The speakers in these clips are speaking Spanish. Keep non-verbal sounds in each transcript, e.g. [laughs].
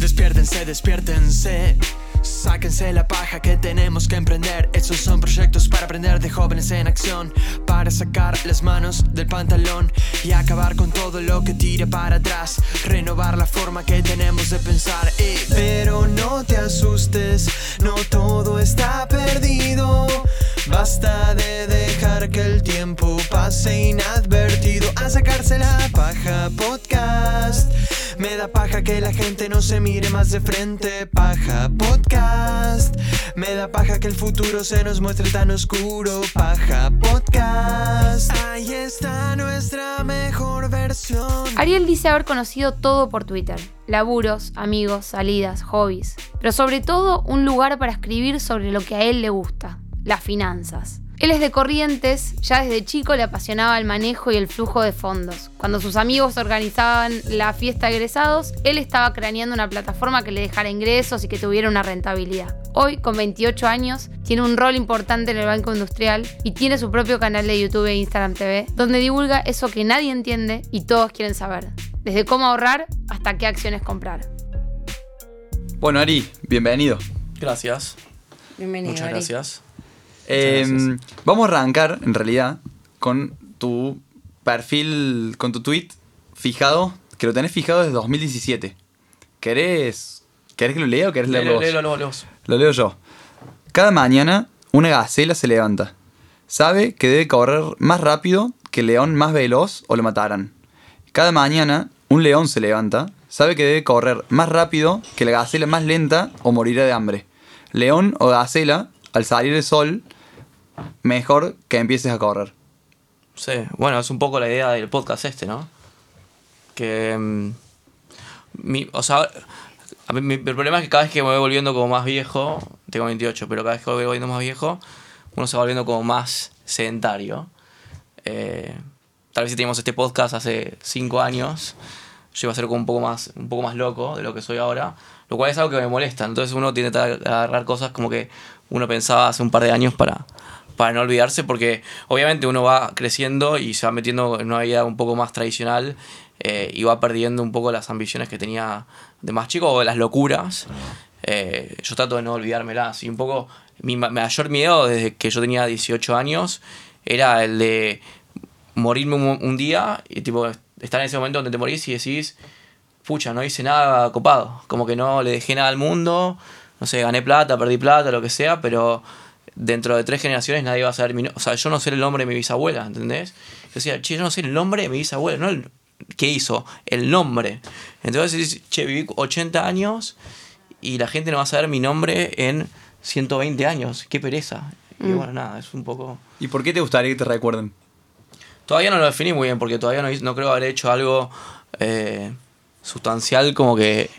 Despiértense, despiértense. Sáquense la paja que tenemos que emprender. Estos son proyectos para aprender de jóvenes en acción. Para sacar las manos del pantalón y acabar con todo lo que tire para atrás. Renovar la forma que tenemos de pensar. eh. Pero no te asustes, no todo está perdido. Basta de dejar que el tiempo pase inadvertido. A sacarse la paja podcast. Me da paja que la gente no se mire más de frente. Paja podcast. Me da paja que el futuro se nos muestre tan oscuro. Paja podcast. Ahí está nuestra mejor versión. Ariel dice haber conocido todo por Twitter. Laburos, amigos, salidas, hobbies. Pero sobre todo un lugar para escribir sobre lo que a él le gusta, las finanzas. Él es de Corrientes, ya desde chico le apasionaba el manejo y el flujo de fondos. Cuando sus amigos organizaban la fiesta de egresados, él estaba craneando una plataforma que le dejara ingresos y que tuviera una rentabilidad. Hoy, con 28 años, tiene un rol importante en el Banco Industrial y tiene su propio canal de YouTube e Instagram TV, donde divulga eso que nadie entiende y todos quieren saber. Desde cómo ahorrar hasta qué acciones comprar. Bueno, Ari, bienvenido. Gracias. Bienvenido. Muchas Ari. gracias. Eh, gracias. vamos a arrancar, en realidad, con tu perfil, con tu tweet fijado, que lo tenés fijado desde 2017. ¿Querés, ¿querés que lo lea o querés leerlo vos? Léelo. Lo leo yo. Cada mañana, una gacela se levanta. Sabe que debe correr más rápido que el león más veloz o lo matarán. Cada mañana, un león se levanta. Sabe que debe correr más rápido que la gacela más lenta o morirá de hambre. León o gacela, al salir el sol, mejor que empieces a correr. Sí, bueno, es un poco la idea del podcast este, ¿no? Que. mm, mi, o sea, el problema es que cada vez que me voy volviendo como más viejo, tengo 28, pero cada vez que voy volviendo más viejo, uno se va volviendo como más sedentario. Eh, tal vez si teníamos este podcast hace 5 años, yo iba a ser como un poco más un poco más loco de lo que soy ahora, lo cual es algo que me molesta. Entonces uno tiene que agarrar cosas como que uno pensaba hace un par de años para, para no olvidarse, porque obviamente uno va creciendo y se va metiendo en una vida un poco más tradicional eh, y va perdiendo un poco las ambiciones que tenía de más chico o las locuras. Eh, yo trato de no olvidármelas y un poco mi ma- mayor miedo desde que yo tenía 18 años era el de morirme un, un día y tipo estar en ese momento donde te morís y decís, pucha, no hice nada copado, como que no le dejé nada al mundo, no sé, gané plata, perdí plata, lo que sea, pero dentro de tres generaciones nadie va a saber mi no- O sea, yo no sé el nombre de mi bisabuela, ¿entendés? Yo decía, che, yo no sé el nombre de mi bisabuela, no el qué hizo, el nombre. Entonces dices, che, viví 80 años y la gente no va a saber mi nombre en 120 años, qué pereza. Y bueno, nada, es un poco... ¿Y por qué te gustaría que te recuerden? Todavía no lo definí muy bien porque todavía no, no creo haber hecho algo eh, sustancial como que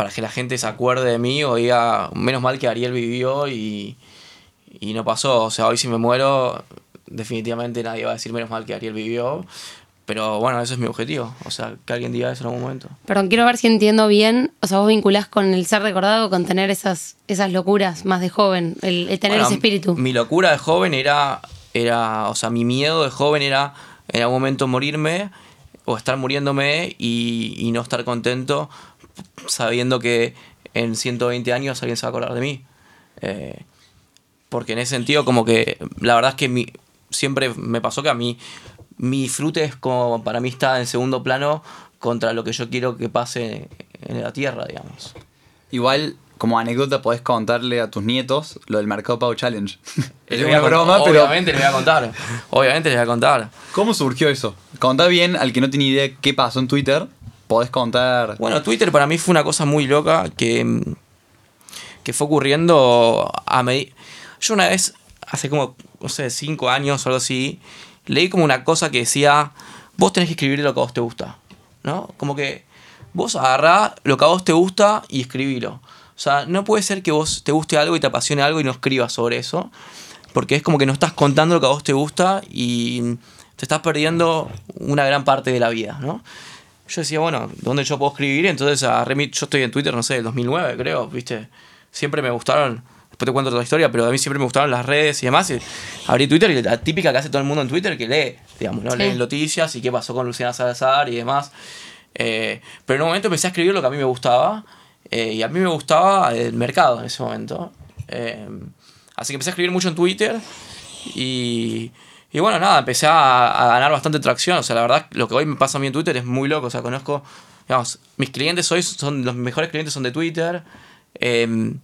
para que la gente se acuerde de mí o diga, menos mal que Ariel vivió y, y no pasó. O sea, hoy si me muero, definitivamente nadie va a decir menos mal que Ariel vivió. Pero bueno, ese es mi objetivo. O sea, que alguien diga eso en algún momento. Perdón, quiero ver si entiendo bien. O sea, vos vinculás con el ser recordado, con tener esas, esas locuras más de joven, el, el tener Bueno, ese espíritu. Mi locura de joven era, era, o sea, mi miedo de joven era en algún momento morirme o estar muriéndome y, y no estar contento sabiendo que en 120 años alguien se va a acordar de mí. Eh, porque en ese sentido, como que la verdad es que mi, siempre me pasó que a mí mi disfrute es como para mí está en segundo plano contra lo que yo quiero que pase en la tierra, digamos. Igual, como anécdota, podés contarle a tus nietos lo del Mercado Pago Challenge. es una broma, pero Obviamente les voy a contar. Obviamente les voy a contar. ¿cómo surgió eso? Contá bien al que no tiene idea qué pasó en Twitter. Podés contar. Bueno, Twitter para mí fue una cosa muy loca que, que fue ocurriendo a medida... Yo una vez, hace como, no sé, cinco años o algo así, leí como una cosa que decía, vos tenés que escribir lo que a vos te gusta, ¿no? Como que vos agarrá lo que a vos te gusta y escribilo. O sea, no puede ser que vos te guste algo y te apasione algo y no escribas sobre eso, porque es como que no estás contando lo que a vos te gusta y te estás perdiendo una gran parte de la vida, ¿no? Yo decía, bueno, ¿dónde yo puedo escribir? Entonces agarré mi- yo estoy en Twitter, no sé, del 2009 creo, ¿viste? Siempre me gustaron, después te cuento toda la historia, pero a mí siempre me gustaron las redes y demás. Y abrí Twitter y la típica que hace todo el mundo en Twitter que lee, digamos, ¿no? Sí. Lee noticias y qué pasó con Luciana Salazar y demás. Eh, pero en un momento empecé a escribir lo que a mí me gustaba. eh, y a mí me gustaba el mercado en ese momento. Eh, así que empecé a escribir mucho en Twitter. Y, y bueno, nada, empecé a, a ganar bastante tracción. O sea, la verdad, lo que hoy me pasa a mí en Twitter es muy loco. O sea, conozco, digamos, mis clientes hoy son, los mejores clientes son de Twitter. Eh,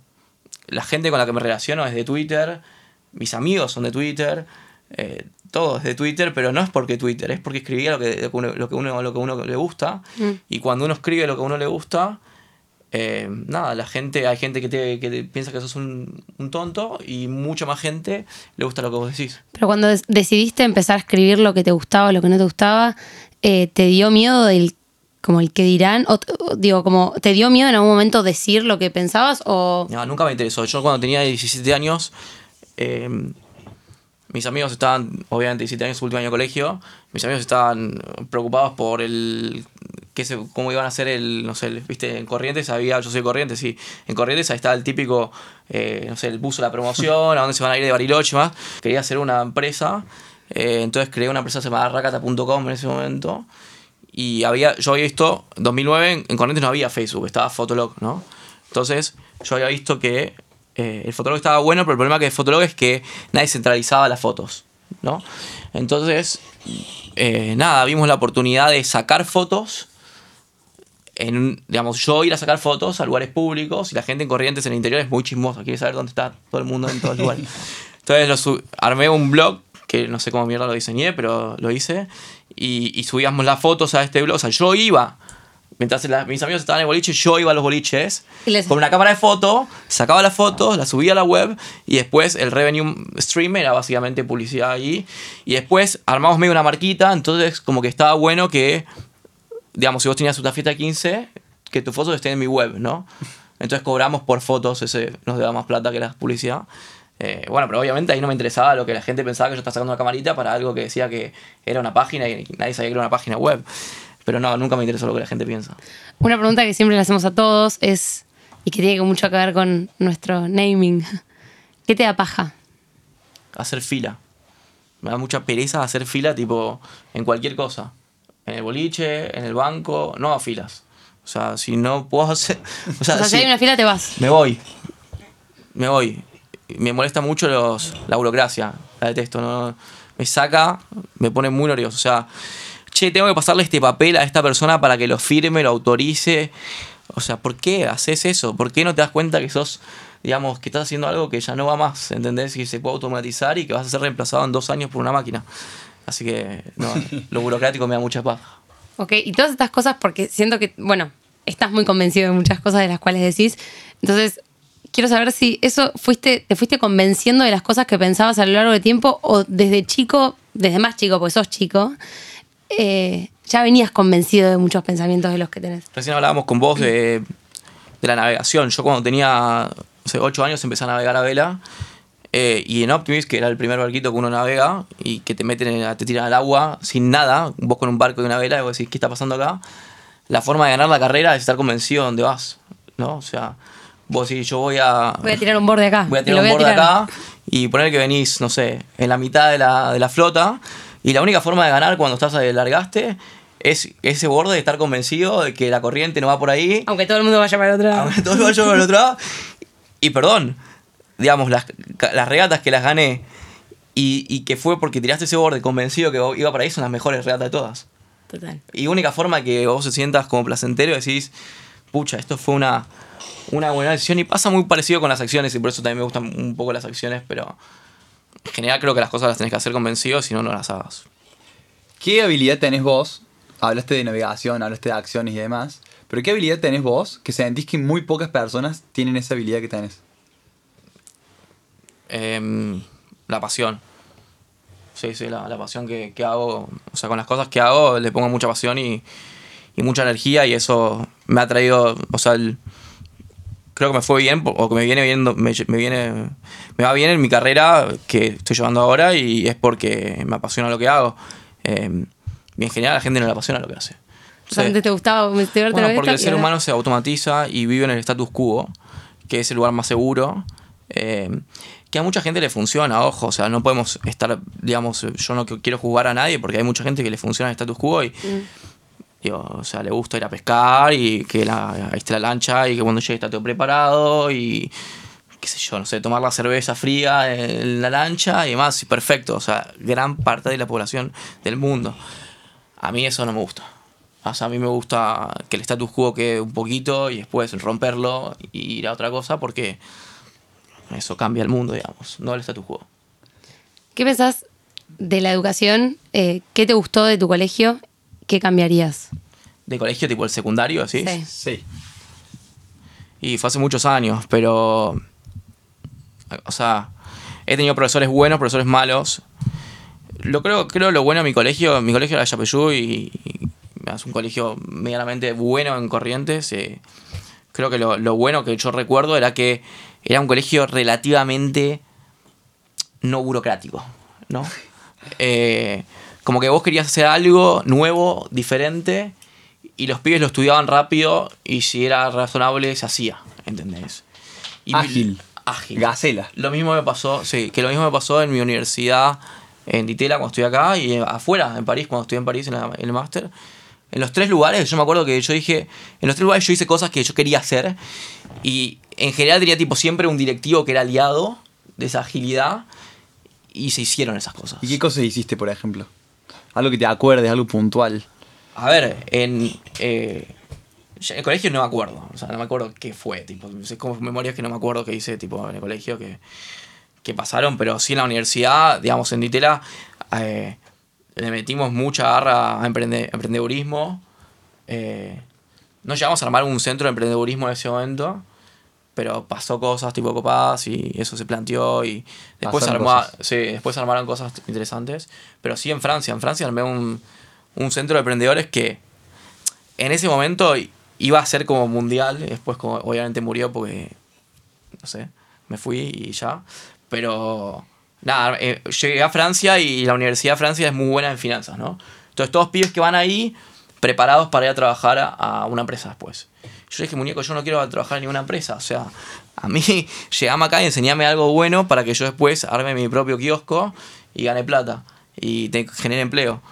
la gente con la que me relaciono es de Twitter. Mis amigos son de Twitter. Eh, todo es de Twitter, pero no es porque Twitter, es porque escribía lo que, lo que, uno, lo que, uno, lo que uno le gusta. Mm. Y cuando uno escribe lo que a uno le gusta, eh, nada, la gente, hay gente que, te, que te piensa que sos un, un tonto y mucha más gente le gusta lo que vos decís. Pero cuando decidiste empezar a escribir lo que te gustaba, lo que no te gustaba, eh, ¿te dio miedo del como el que dirán? O digo, como, ¿te dio miedo en algún momento decir lo que pensabas? O No, nunca me interesó. Yo cuando tenía 17 años, eh, mis amigos estaban, obviamente 17 años, su último año de colegio, mis amigos estaban preocupados por el qué se, cómo iban a hacer el, no sé, viste, en Corrientes había, yo soy de Corrientes, sí, en Corrientes ahí estaba el típico, eh, no sé, el buzo, la promoción, a dónde se van a ir de Bariloche y más. Quería hacer una empresa, eh, entonces creé una empresa llamada Rakata.com en ese momento. Y había, yo había visto, en 2009 en- en Corrientes no había Facebook, estaba Fotolog, ¿no? Entonces yo había visto que eh, el Fotolog estaba bueno, pero el problema que el Fotolog es que nadie centralizaba las fotos, ¿no? Entonces, eh, nada, vimos la oportunidad de sacar fotos, en, un- digamos, yo ir a sacar fotos a lugares públicos y la gente en Corrientes en el interior es muy chismosa, quiere saber dónde está todo el mundo en todos los lugares. [laughs] Entonces lo sub- armé un blog, que no sé cómo mierda lo diseñé, pero lo hice, y, y subíamos las fotos a este blog. O sea, yo iba, mientras la- mis amigos estaban en el boliche, yo iba a los boliches les- con una cámara de foto, sacaba las fotos, las subía a la web, y después el revenue stream era básicamente publicidad allí. Y después armamos medio una marquita, entonces como que estaba bueno que, digamos, si vos tenías una fiesta de 15, que tus fotos estén en mi web, ¿no? Entonces cobramos por fotos, ese nos daba más plata que la publicidad. Eh, bueno, pero obviamente ahí no me interesaba lo que la gente pensaba que yo estaba sacando una camarita para algo que decía que era una página y nadie sabía que era una página web. Pero no, nunca me interesó lo que la gente piensa. una pregunta que siempre le hacemos a todos es, y que tiene mucho que ver con nuestro naming, ¿qué te da paja? Hacer fila. Me da mucha pereza hacer fila, tipo, en cualquier cosa. En el boliche, en el banco, no a filas. O sea, si no puedo hacer. O sea, O sea, si si- hay una fila te vas. Me voy. Me voy. Me molesta mucho los, la burocracia. La detesto. ¿no? Me saca, me pone muy nervioso. O sea, che, tengo que pasarle este papel a esta persona para que lo firme, lo autorice. O sea, ¿por qué haces eso? ¿Por qué no te das cuenta que sos, digamos, que estás haciendo algo que ya no va más? ¿Entendés? Que se puede automatizar y que vas a ser reemplazado en dos años por una máquina. Así que, no, [laughs] lo burocrático me da mucha paz. Ok, y todas estas cosas porque siento que, bueno, estás muy convencido de muchas cosas de las cuales decís. Entonces, quiero saber si eso fuiste, te fuiste convenciendo de las cosas que pensabas a lo largo del tiempo o desde chico, desde más chico, porque sos chico, eh, ya venías convencido de muchos pensamientos de los que tenés. Recién hablábamos con vos de, de la navegación. Yo cuando tenía no sé, 8 años empecé a navegar a vela. eh, y en Optimist, que era el primer barquito que uno navega y que te meten, en te tiran al agua sin nada, vos con un barco y una vela, y vos decís, ¿qué está pasando acá? La forma de ganar la carrera es estar convencido de dónde vas, ¿no? O sea, vos decís, yo voy a, Voy a tirar un borde acá. voy a tirar lo un borde tirar. acá y poner que venís, no sé, en la mitad de la, de la flota. Y la única forma de ganar cuando estás ahí, largaste es ese borde de estar convencido de que la corriente no va por ahí. Aunque todo el mundo vaya para el otro lado. Aunque todo vaya por el otro lado. Y perdón, digamos, las, las regatas que las gané y, y que fue porque tiraste ese borde convencido que iba para ahí son las mejores regatas de todas. Total. Y única forma que vos te sientas como placentero y decís, pucha, esto fue una, una buena decisión. Y pasa muy parecido con las acciones, y por eso también me gustan un poco las acciones, pero en general creo que las cosas las tenés que hacer convencido, si no, no las hagas. ¿Qué habilidad tenés vos? Hablaste de navegación, hablaste de acciones y demás. Pero ¿qué habilidad tenés vos que sentís que muy pocas personas tienen esa habilidad que tenés? Em, la pasión. Sí, sí, la, la pasión que, que hago. O sea, con las cosas que hago le pongo mucha pasión y, y mucha energía y eso me ha traído, o sea, el- creo que me fue bien o que me viene viendo, me, me viene, me va bien en mi carrera que estoy llevando ahora y es porque me apasiona lo que hago. Em, y en general a la gente no le apasiona lo que hace. O sea, Sí. antes te gustaba Bueno, porque el ser ahora- humano se automatiza y vive en el status quo, que es el lugar más seguro. eh, que a mucha gente le funciona, ojo, o sea, no podemos estar, digamos, yo no quiero jugar a nadie porque hay mucha gente que le funciona el status quo y, O sea, le gusta ir a pescar y que la, ahí está la lancha y que cuando llegue está todo preparado y qué sé yo, no sé, tomar la cerveza fría en la lancha y demás, y perfecto, o sea, gran parte de la población del mundo. A mí eso no me gusta. O sea, a mí me gusta que el status quo quede un poquito y después romperlo y ir a otra cosa porque eso cambia el mundo, digamos, no el status quo. ¿Qué pensás de la educación? Eh, ¿Qué te gustó de tu colegio? ¿Qué cambiarías? ¿De colegio tipo el secundario, así? Sí. Sí. Y fue hace muchos años, pero. O sea, he tenido profesores buenos, profesores malos. Lo creo, creo lo bueno de mi colegio, mi colegio era Yapeyú y, y es un colegio medianamente bueno en Corrientes. eh, creo que lo, lo bueno que yo recuerdo era que era un colegio relativamente no burocrático, ¿no? [laughs] Eh, como que vos querías hacer algo nuevo, diferente, y los pibes lo estudiaban rápido, y si era razonable, se hacía, ¿entendés? Y mi- Ágil. Ágil. Gacela. Lo mismo me pasó, sí, que lo mismo me pasó en mi universidad en Ditela cuando estuve acá y afuera, en París, cuando estuve en París en, la- en el máster. En los tres lugares, yo me acuerdo que yo dije, en los tres lugares yo hice cosas que yo quería hacer y en general tenía tipo siempre un directivo que era aliado de esa agilidad y se hicieron esas cosas. ¿Y qué cosas hiciste, por ejemplo? Algo que te acuerdes, algo puntual. A ver, en, eh, en el colegio no me acuerdo. O sea, no me acuerdo qué fue. Tipo, es como memorias que no me acuerdo qué hice tipo, en el colegio que, que pasaron. Pero sí en la universidad, digamos, en Ditela, eh, le metimos mucha garra a emprende- emprendedurismo. Eh, no llegamos a armar un centro de emprendedurismo en ese momento. Pero pasó cosas tipo copadas y eso se planteó y después, cosas. sí, después armaron cosas interesantes. Pero sí en Francia. En Francia armé un, un centro de emprendedores que en ese momento iba a ser como mundial. Después como, obviamente murió porque, no sé, me fui y ya. Pero nada, eh, llegué a Francia y la Universidad de Francia es muy buena en finanzas, ¿no? Entonces todos pibes que van ahí preparados para ir a trabajar a, a una empresa después. Yo dije, muñeco, yo no quiero trabajar en ninguna empresa. O sea, a mí [laughs] llegame acá y enseñame algo bueno para que yo después arme mi propio kiosco y gane plata y te genere empleo.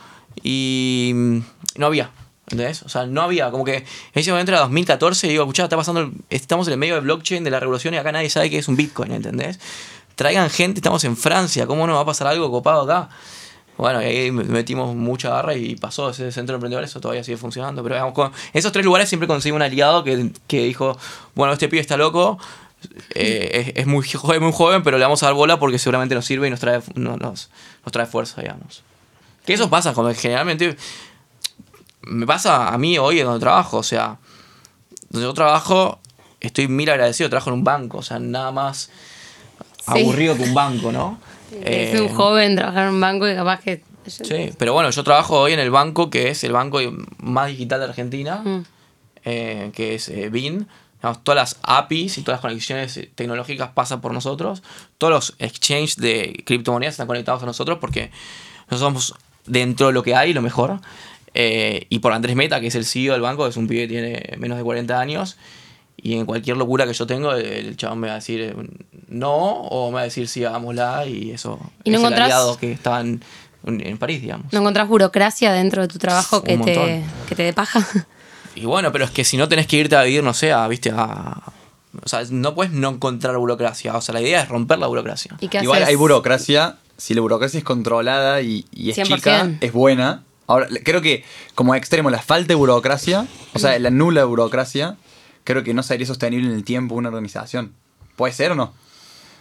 Y mm, no había. ¿Entendés? O sea, no había, como que en ese momento era 2014 y digo, escuchá, está pasando, estamos en el medio del blockchain, de la revolución y acá nadie sabe qué es un Bitcoin, ¿entendés? Traigan gente, estamos en Francia, ¿cómo no va a pasar algo copado acá? Bueno, y ahí metimos mucha garra y pasó ese centro de emprendedores, eso todavía sigue funcionando. Pero digamos, con esos tres lugares siempre conseguí un aliado que, que dijo, bueno, este pibe está loco, eh, es, es muy [laughs] joven, muy joven, pero le vamos a dar bola porque seguramente nos sirve y nos trae, no- nos, nos trae fuerza, digamos. Que eso pasa, como que generalmente me pasa a mí hoy en donde trabajo, o sea, donde yo trabajo, estoy mil agradecido, trabajo en un banco, o sea, nada más Sí. aburrido que un banco, ¿no? Es Eh, un joven trabajar en un banco y capaz que... Sí, pero bueno, yo trabajo hoy en el banco que es el banco más digital de Argentina, Mm. eh, que es eh, BIN. Digamos, todas las APIs y todas las conexiones eh, tecnológicas pasan por nosotros. Todos los exchanges de criptomonedas están conectados a nosotros porque nosotros somos dentro de lo que hay lo mejor. Y por Andrés Meta, que es el CEO del banco, es un pibe que tiene menos de 40 años. Y en cualquier locura que yo tengo, el chabón me va a decir eh, no o me va a decir sí, hagámosla. Y eso ¿Y no es el encontrás- aliado que está en, en París, digamos. ¿No encontrás burocracia dentro de tu trabajo que te, que te dé paja? [laughs] Y bueno, pero es que si no tenés que irte a vivir, no sé, a, viste, a... O sea, no puedes no encontrar burocracia. O sea, la idea es romper la burocracia. ¿Y qué Igual haces? hay burocracia. Si la burocracia es controlada y, y es 100%. chica, es buena. Ahora, creo que como extremo, la falta de burocracia, o sea, la nula burocracia, creo que no sería sostenible en el tiempo una organización. ¿Puede ser o no?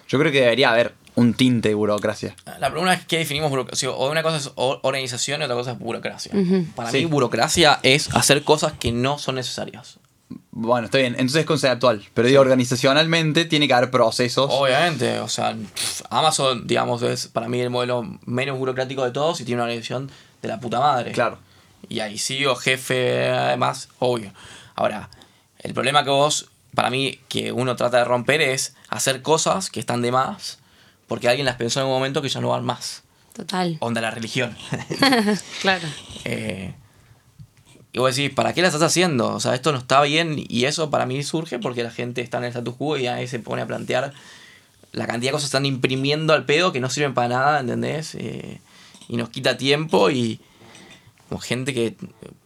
Yo creo que debería haber un tinte de burocracia. La pregunta es qué definimos burocracia. O una cosa es o- organización y otra cosa es burocracia. Para Sí. mí, burocracia es hacer cosas que no son necesarias. Bueno, está bien, entonces es conceptual. Pero digo, organizacionalmente tiene que haber procesos. Obviamente, o sea, Amazon, digamos, es para mí el modelo menos burocrático de todos y tiene una organización de la puta madre. Claro. Y ahí CEO, jefe, además, obvio. Ahora, el problema que vos, para mí, que uno trata de romper es hacer cosas que están de más porque alguien las pensó en un momento que ya no van más. Total. Onda la religión. [laughs] Claro. Eh, y vos decís, ¿para qué la estás haciendo? O sea, esto no está bien y eso para mí surge porque la gente está en el status quo y ahí se pone a plantear la cantidad de cosas que están imprimiendo al pedo que no sirven para nada, ¿entendés? Eh, y nos quita tiempo y como gente que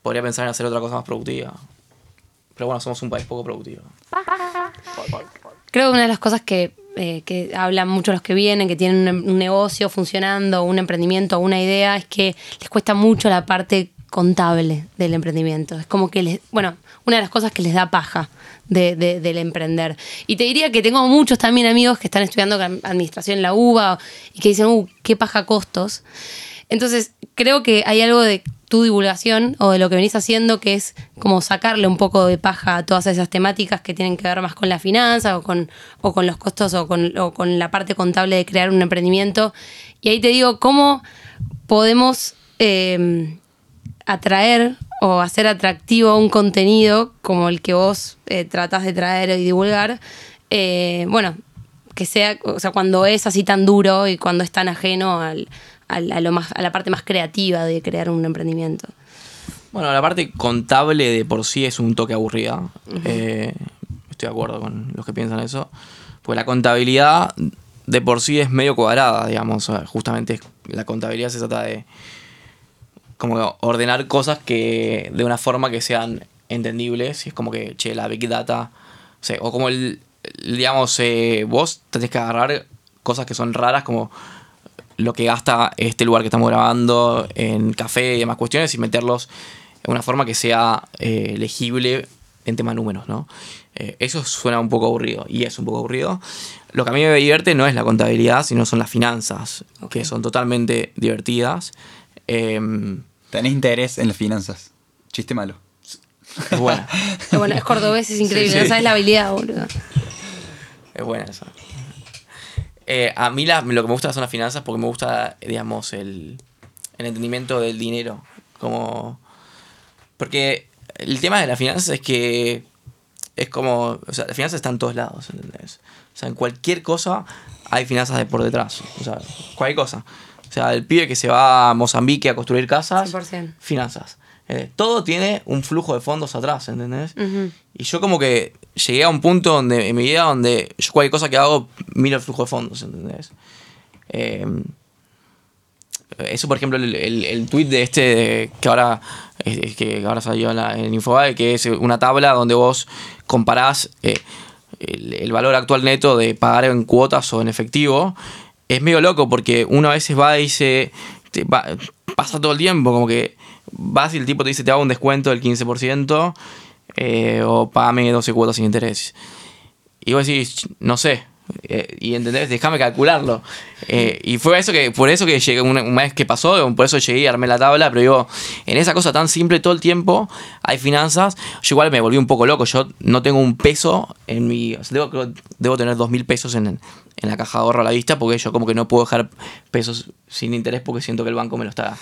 podría pensar en hacer otra cosa más productiva. Pero bueno, somos un país poco productivo. Creo que una de las cosas que, eh, que hablan mucho los que vienen, que tienen un, negocio funcionando, un emprendimiento, una idea, es que les cuesta mucho la parte contable del emprendimiento. Es como que les, bueno, una de las cosas que les da paja de- del emprender. Y te diría que tengo muchos también amigos que están estudiando administración en la UBA y que dicen, uh, qué paja costos. Entonces, creo que hay algo de tu divulgación o de lo que venís haciendo que es como sacarle un poco de paja a todas esas temáticas que tienen que ver más con la finanza o con, o con los costos o con, con la parte contable de crear un emprendimiento. Y ahí te digo, ¿cómo podemos eh, atraer o hacer atractivo un contenido como el que vos eh, tratás de traer y divulgar? Eh, bueno, que sea, o sea, cuando es así tan duro y cuando es tan ajeno al, al- a, lo más, a la parte más creativa de crear un emprendimiento. Bueno, la parte contable de por sí es un toque aburrida. Eh, estoy de acuerdo con los que piensan eso. Porque la contabilidad de por sí es medio cuadrada, digamos. Justamente la contabilidad se trata de como ordenar cosas que de una forma que sean entendibles. Y es como que, che, la Big Data. O, sea, o como el, digamos, eh, vos tenés que agarrar cosas que son raras como lo que gasta este lugar que estamos grabando en café y demás cuestiones y meterlos en una forma que sea eh, legible en tema números, ¿no? Eh, eso suena un poco aburrido y es un poco aburrido. Lo que a mí me divierte no es la contabilidad, sino son las finanzas, que son totalmente divertidas. Em, Tenés interés en las finanzas. Chiste malo. es buena, Pero [laughs] bueno, es cordobés, es increíble, Sí, sí. no sabes la habilidad, boludo. Es buena esa. Eh, a mí la- lo que me gusta son las finanzas porque me gusta, digamos, el, el entendimiento del dinero. Como. Porque el tema de las finanzas es que. Es como. O sea, las finanzas están en todos lados, ¿entendés? O sea, en cualquier cosa hay finanzas de por detrás. O sea, cualquier cosa. O sea, el pibe que se va a Mozambique a construir casas. 100%. Finanzas. Eh, todo tiene un flujo de fondos atrás, ¿entendés? Y yo como que llegué a un punto donde, en mi vida donde yo cualquier cosa que hago miro el flujo de fondos, ¿entendés? Eh, eso, por ejemplo, el, el, el tweet de este de- que ahora que ahora salió en, la, en Infobae, que es una tabla donde vos comparás eh, el, el valor actual neto de pagar en cuotas o en efectivo, es medio loco porque uno a veces va y dice, te va- pasa todo el tiempo, como que vas y el tipo te dice te hago un descuento del 15% eh, o pagame 12 cuotas sin interés. Y vos decís, no sé. Eh, y entendés, déjame calcularlo. Eh, y fue eso que, por eso que llegué, un, un mes que pasó, por eso llegué y armé la tabla, pero digo, en esa cosa tan simple todo el tiempo hay finanzas. Yo igual me volví un poco loco, yo no tengo un peso en mi. debo, debo tener dos mil pesos en, en la caja de ahorro a la vista, porque yo como que no puedo dejar pesos sin interés porque siento que el banco me lo está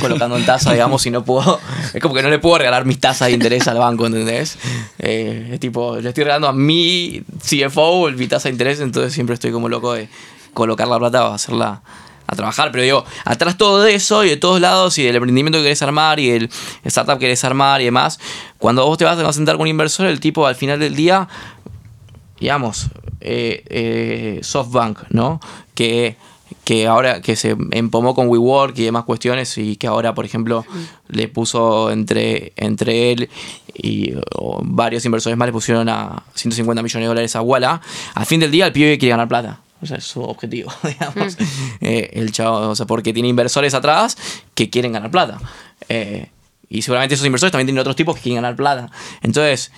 colocando en tasa, digamos, y no puedo. Es como que no le puedo regalar mis tasas de interés al banco, ¿entendés? Eh, es tipo, le estoy regalando a mi CFO mi tasa de interés, entonces siempre estoy como loco de colocar la plata o hacerla a trabajar. Pero digo, atrás todo eso y de todos lados y del emprendimiento que querés armar y el startup que querés armar y demás, cuando vos te vas a sentar con un inversor, el tipo al final del día digamos, eh, eh, SoftBank, ¿no? Que, que ahora que se empomó con WeWork y demás cuestiones y que ahora, por ejemplo, le puso entre, entre él y o, varios inversores más le pusieron a 150 millones de dólares a Walla. Al fin del día el pibe quiere ganar plata. O sea, es su objetivo, [laughs] digamos. Eh, el chavo, o sea, porque tiene inversores atrás que quieren ganar plata. Eh, y seguramente esos inversores también tienen otros tipos que quieren ganar plata. Entonces,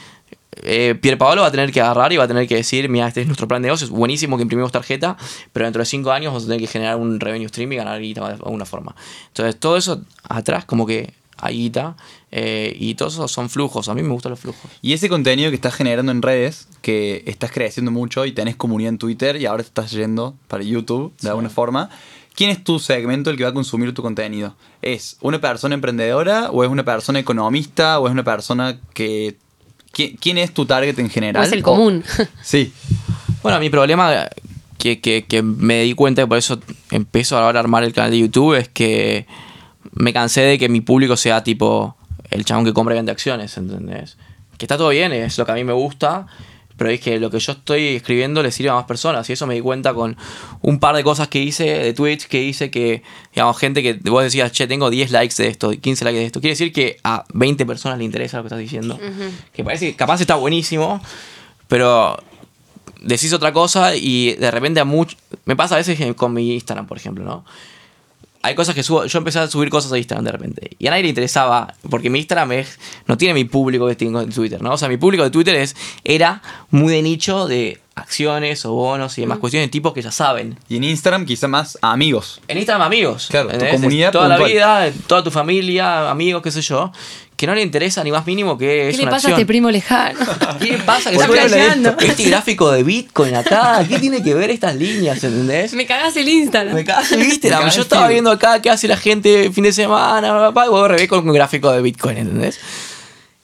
eh, Pierpaolo va a tener que agarrar y va a tener que decir, mira, este es nuestro plan de negocios, buenísimo que imprimimos tarjeta, pero dentro de cinco años vamos a tener que generar un revenue stream y ganar guita de alguna forma. Entonces, todo eso atrás como que hay guita eh, y todos esos son flujos. A mí me gustan los flujos. Y ese contenido que estás generando en redes, que estás creciendo mucho y tenés comunidad en Twitter y ahora te estás yendo para YouTube de alguna forma. ¿Quién es tu segmento el que va a consumir tu contenido? ¿Es una persona emprendedora o es una persona economista o es una persona que... ¿Quién, quién es tu target en general? O es el común. [laughs] Sí. Bueno, mi problema que, que, que me di cuenta que por eso empiezo ahora a armar el canal de YouTube es que me cansé de que mi público sea tipo el chabón que compra y vende acciones, ¿entendés? Que está todo bien, es lo que a mí me gusta, pero es que lo que yo estoy escribiendo le sirve a más personas. Y eso me di cuenta con un par de cosas que hice de Twitch, que hice que, digamos, gente que vos decías, che, tengo 10 likes de esto, 15 likes de esto. Quiere decir que a 20 personas le interesa lo que estás diciendo. Que parece que capaz está buenísimo, pero decís otra cosa y de repente a mucho... Me pasa a veces con mi Instagram, por ejemplo, ¿no? Hay cosas que subo. Yo empecé a subir cosas a Instagram de repente. Y a nadie le interesaba. Porque mi Instagram es, no tiene mi público que tengo en Twitter, ¿no? O sea, mi público de Twitter es, era muy de nicho de acciones o bonos y demás cuestiones de tipos que ya saben. Y en Instagram quizá más a amigos. En Instagram amigos. Claro, tu ¿entendés? comunidad Toda la vida, toda tu familia, amigos, qué sé yo. Que no le interesa ni más mínimo que es ¿Qué le una pasa a acción. este primo lejano? [laughs] ¿Qué pasa? Que esto? Este gráfico de Bitcoin acá, ¿qué tiene que ver estas líneas? ¿Entendés? Me cagás el Instagram. Me cagas el [laughs] Instagram. Cagás Yo estaba viendo acá qué hace la gente fin de semana, papá, y vos revés con un gráfico de Bitcoin, ¿entendés?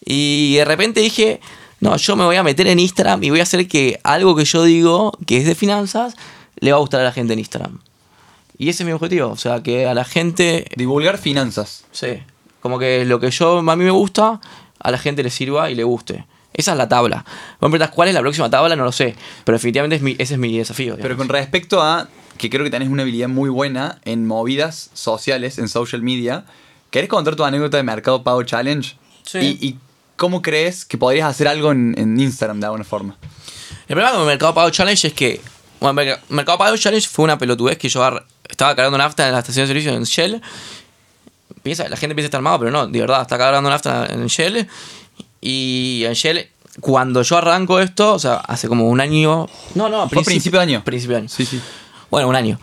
Y de repente dije, no, yo me voy a meter en Instagram y voy a hacer que algo que yo digo, que es de finanzas, le va a gustar a la gente en Instagram. Y ese es mi objetivo, o sea, que a la gente, Divulgar finanzas. sí, como que lo que yo a mí me gusta, a la gente le sirva y le guste. Esa es la tabla. Vos me cuál es la próxima tabla, no lo sé, pero definitivamente es mi- ese es mi desafío. Pero con respecto a que creo que tenés una habilidad muy buena en movidas sociales, en social media, ¿querés contar tu anécdota de Mercado Pago Challenge? Sí. ¿Y, y cómo crees que podrías hacer algo en, en Instagram de alguna forma? El problema con Mercado Pago Challenge es que. Bueno, Merc- Mercado Pago Challenge fue una pelotudez que yo estaba cargando nafta en la estación de servicio en Shell. Piensa, la gente piensa estar armado, pero no, de verdad, está cargando nafta en Shell. Y en Shell, cuando yo arranco esto, o sea, hace como un año. No, no, ¿Fue principio de año? Principio de año. Sí, sí. Bueno, un año.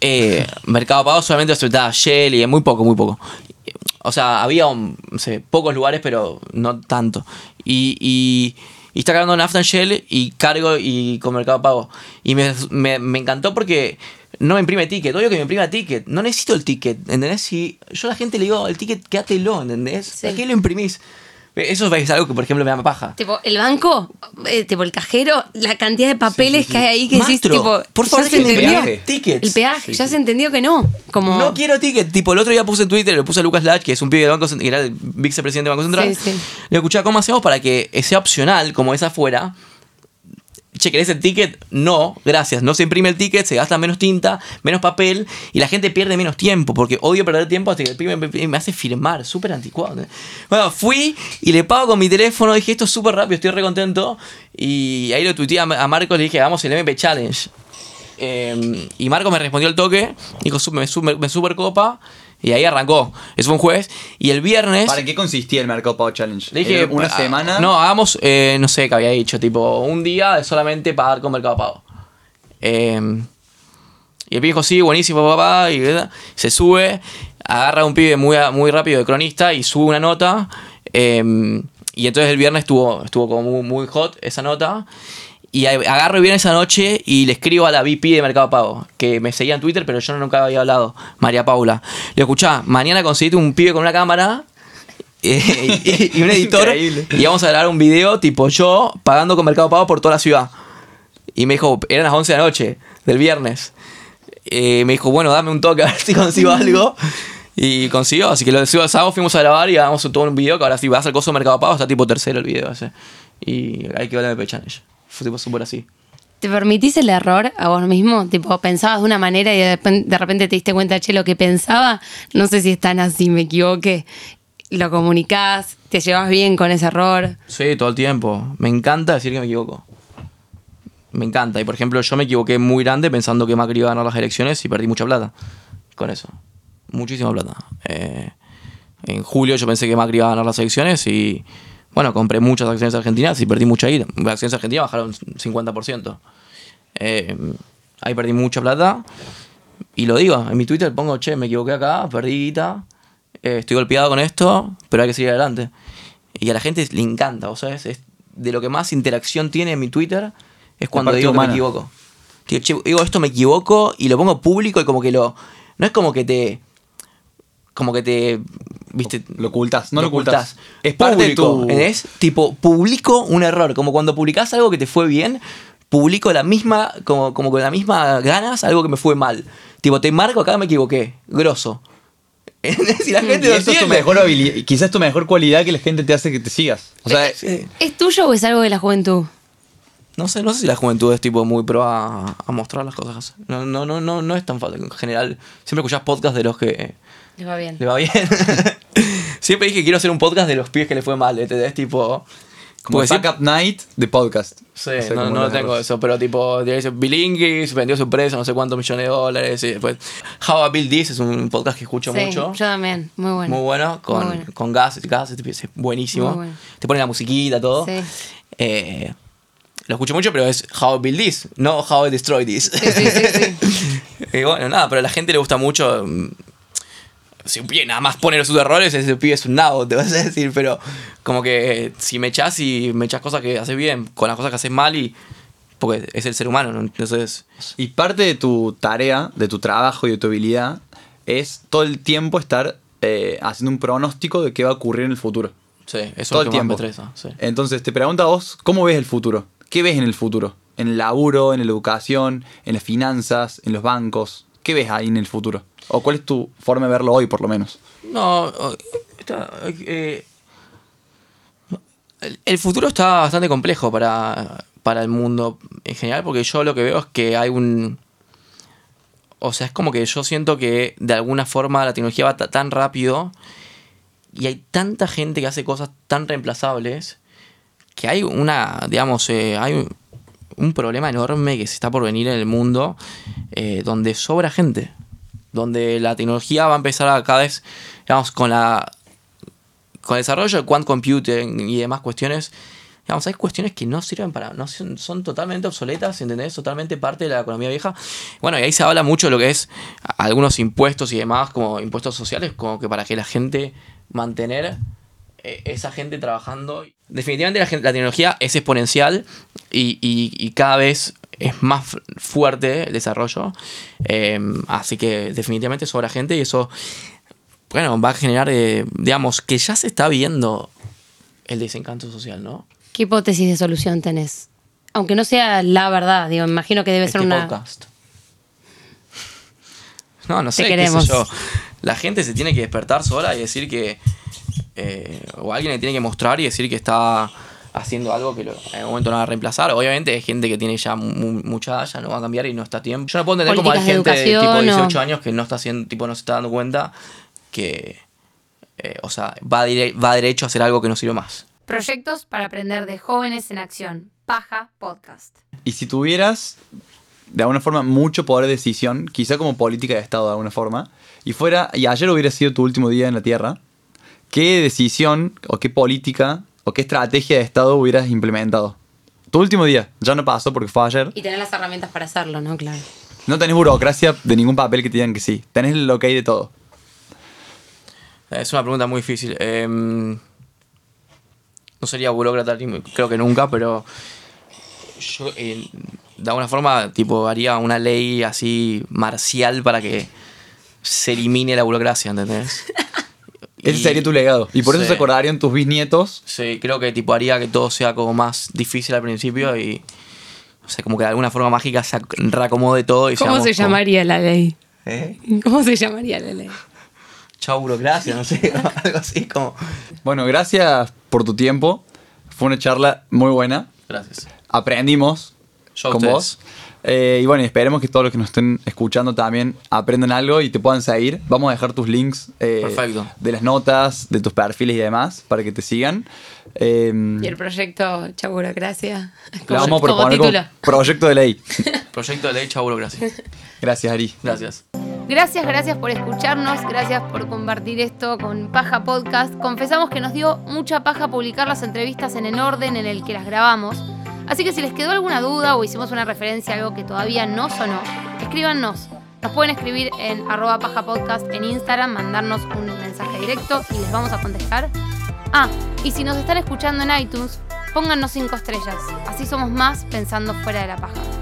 Eh, Mercado Pago solamente aceptaba Shell y muy poco, muy poco. O sea, había no sé, pocos lugares, pero no tanto. Y, y, y está cargando nafta en Shell y cargo y con Mercado Pago. Y me, me, me encantó porque no me imprime ticket. Obvio que me imprima ticket. No necesito el ticket, ¿entendés? Si yo a la gente le digo, el ticket quédatelo, ¿entendés? Sí. ¿Para qué lo imprimís? Eso es algo que, por ejemplo, me da paja. Tipo, el banco, eh, tipo, el cajero, la cantidad de papeles que hay ahí que decís, Maestro, tipo, por favor, se entendió. peaje. El peaje, Sí, ya sí. se entendió que no. Como, No quiero ticket. Tipo, el otro día puse en Twitter, le puse a Lucas Lach, que es un pibe del Banco Central, que era el vicepresidente del Banco Central. Sí, sí. Le escuché, ¿cómo hacemos para que sea opcional, como es afuera? Che, ¿querés el ticket? No, gracias. No se imprime el ticket, se gasta menos tinta, menos papel y la gente pierde menos tiempo. Porque odio perder tiempo hasta que el pibe me, hace firmar. Súper anticuado. Bueno, fui y le pago con mi teléfono. Dije, esto es súper rápido, estoy re contento. Y ahí lo tuiteé a Marcos, le dije, hagamos el MP Challenge. Eh, y Marco me respondió el toque, dijo, "Su- me, su- me super copa, y ahí arrancó. Eso fue un jueves. Y el viernes. ¿Para qué consistía el Mercado Pago Challenge? Le dije, ¿Era una ah, semana. No, hagamos, eh, no sé qué había dicho, tipo, un día solamente pagar con Mercado Pago. Eh, y el pibe dijo, sí, buenísimo, papá. Y ¿verdad? se sube, agarra a un pibe muy, muy rápido de cronista y sube una nota. eh, y entonces el viernes estuvo, estuvo como muy, muy hot esa nota. Y agarro bien esa noche y le escribo a la VP de Mercado Pago, que me seguía en Twitter, pero yo nunca había hablado, María Paula. Le escuchá, mañana conseguiste un pibe con una cámara [laughs] eh, y, y un editor Increíble. y vamos a grabar un video tipo yo pagando con Mercado Pago por toda la ciudad. Y me dijo, eran las 11 de la noche del viernes. Eh, me dijo, bueno, dame un toque a ver si consigo [laughs] algo. Y consiguió, así que lo el sábado fuimos a grabar y hagamos todo un video que ahora sí vas al coso de Mercado Pago, está tipo tercero el video ese. Y hay que el MP Challenge. Fue tipo súper así. ¿Te permitís el error a vos mismo? Tipo, pensabas de una manera y de repente, de repente te diste cuenta, che, lo que pensaba, no sé si es tan así, me equivoqué. Lo comunicás, te llevas bien con ese error. Sí, todo el tiempo. Me encanta decir que me equivoco. Me encanta. Y por ejemplo, yo me equivoqué muy grande pensando que Macri iba a ganar las elecciones y perdí mucha plata con eso. Muchísima plata. Eh, en julio yo pensé que Macri iba a ganar las elecciones y, bueno, compré muchas acciones argentinas y perdí mucha. Las acciones argentinas bajaron 50%. Eh, ahí perdí mucha plata. Y lo digo, en mi Twitter pongo, che, me equivoqué acá, perdí guita, eh, estoy golpeado con esto, pero hay que seguir adelante. Y a la gente le encanta, o sea, es, es de lo que más interacción tiene en mi Twitter es cuando digo que me equivoco. Digo, che, digo esto me equivoco y lo pongo público y como que lo... No es como que te... Como que te... ¿Viste? Lo ocultas, no lo, ocultas. Es parte de tu... ¿entendés? Tipo, publico un error. Como cuando publicas algo que te fue bien, publico la misma... Como, como con la misma ganas algo que me fue mal. Tipo, te marco acá me equivoqué. Grosso. [laughs] ¿Entendés? Y la Y gente lo eso es tu mejor habilidad, quizás tu mejor cualidad que la gente te hace que te sigas. O sea, Sí. ¿Es tuyo o es algo de la juventud? No sé, no sé si la juventud es tipo muy pro a, a mostrar las cosas. No, no, no, no, no es tan fácil. En general, siempre escuchás podcasts de los que Les va bien. le va bien. [laughs] siempre dije que quiero hacer un podcast de los pies que le fue mal. ¿entendés? Tipo. Como porque Fuck Up Night de podcast. Sí, No no, cómo no lo tengo eso, pero tipo, dice Bilingui vendió su empresa, no sé cuántos millones de dólares. Y después, How I Build This es un podcast que escucho Sí, mucho. Yo también, muy bueno. Muy bueno, con, Muy bueno. con gas, gas, es buenísimo. Bueno. Te pone la musiquita, todo. Sí. Eh, lo escucho mucho, pero es How I Build This, no How I Destroy This. Sí, sí, sí, sí. [laughs] y bueno, nada, pero a la gente le gusta mucho. Si un pibe nada más pone sus errores, ese pibe es un nabo, te vas a decir, pero como que eh, si me echas y me echas cosas que haces bien, con las cosas que haces mal y. Porque es el ser humano, ¿no? Entonces. Y parte de tu tarea, de tu trabajo y de tu habilidad es todo el tiempo estar eh, haciendo un pronóstico de qué va a ocurrir en el futuro. Sí, eso todo es el lo que tiempo. más me estresa. Sí. Entonces te pregunto a vos, ¿cómo ves el futuro? ¿Qué ves en el futuro? ¿En el laburo, en la educación, en las finanzas, en los bancos? ¿Qué ves ahí en el futuro? ¿O cuál es tu forma de verlo hoy, por lo menos? No, está, eh, el- futuro está bastante complejo para, para el mundo en general, porque yo lo que veo es que hay un... O sea, es como que yo siento que de alguna forma la tecnología va ta- tan rápido y hay tanta gente que hace cosas tan reemplazables que hay una, digamos, eh, hay un, un problema enorme que se está por venir en el mundo eh, donde sobra gente, donde la tecnología va a empezar a cada vez, digamos, con la con el desarrollo de quant computing y demás cuestiones, digamos, hay cuestiones que no sirven para, no son, son totalmente obsoletas, ¿entendés? Totalmente parte de la economía vieja. Bueno, y ahí se habla mucho de lo que es algunos impuestos y demás, como impuestos sociales, como que para que la gente mantener eh, esa gente trabajando. Definitivamente la, la tecnología es exponencial y- y cada vez es más fu- fuerte el desarrollo. Eh, así que definitivamente sobra gente y eso, bueno, va a generar, eh, digamos, que ya se está viendo el desencanto social, ¿no? ¿Qué hipótesis de solución tenés? Aunque no sea la verdad, digo, imagino que debe Este ser una. podcast. No, no sé, qué sé yo. La gente se tiene que despertar sola y decir que. eh, o alguien le tiene que mostrar y decir que está haciendo algo que lo- en algún momento no va a reemplazar. Obviamente hay gente que tiene ya mu- mucha ya no va a cambiar y no está a tiempo. Yo no puedo entender cómo hay gente de tipo educación o- 18 años que no está haciendo, tipo no se está dando cuenta que. eh, o sea, va, dire- va derecho a hacer algo que no sirve más. Proyectos para aprender de jóvenes en acción. Paja Podcast. Y si tuvieras, de alguna forma, mucho poder de decisión, quizá como política de Estado de alguna forma, y fuera, y ayer hubiera sido tu último día en la Tierra, ¿qué decisión o qué política o qué estrategia de Estado hubieras implementado? Tu último día, ya no pasó porque fue ayer. Y tener las herramientas para hacerlo, ¿no? Claro. No tenés burocracia de ningún papel que te digan que sí. Tenés el ok de todo. Es una pregunta muy difícil. Em, no sería burócrata, creo que nunca, pero yo eh, de alguna forma tipo haría una ley así marcial para que se elimine la burocracia, ¿entendés? Ese Y- sería tu legado. Y por eso Sí. se acordarían tus bisnietos. Sí, creo que tipo haría que todo sea como más difícil al principio y o sea, como que de alguna forma mágica se ac- reacomode todo y ¿Cómo se como- llamaría la ley? ¿Eh? ¿Cómo se llamaría la ley? Chau burocracia, no sé, [laughs] algo así como Bueno, gracias por tu tiempo. Fue una charla muy buena. Gracias. Aprendimos Yo con ustedes. vos. Eh, y bueno, esperemos que todos los que nos estén escuchando también aprendan algo y te puedan seguir. Vamos a dejar tus links eh, de las notas, de tus perfiles y demás para que te sigan. Eh, Y el proyecto Chau Burocracia. lo vamos a como proponer como proyecto de ley. [laughs] Proyecto de ley, chau burocracia. Gracias, Ari. Gracias. Gracias, gracias por escucharnos, gracias por compartir esto con Paja Podcast. Confesamos que nos dio mucha paja publicar las entrevistas en el orden en el que las grabamos. Así que si les quedó alguna duda o hicimos una referencia a algo que todavía no sonó, escríbanos. Nos pueden escribir en arroba paja podcast en Instagram, mandarnos un mensaje directo y les vamos a contestar. Ah, y si nos están escuchando en iTunes, póngannos 5 estrellas. Así somos más pensando fuera de la paja.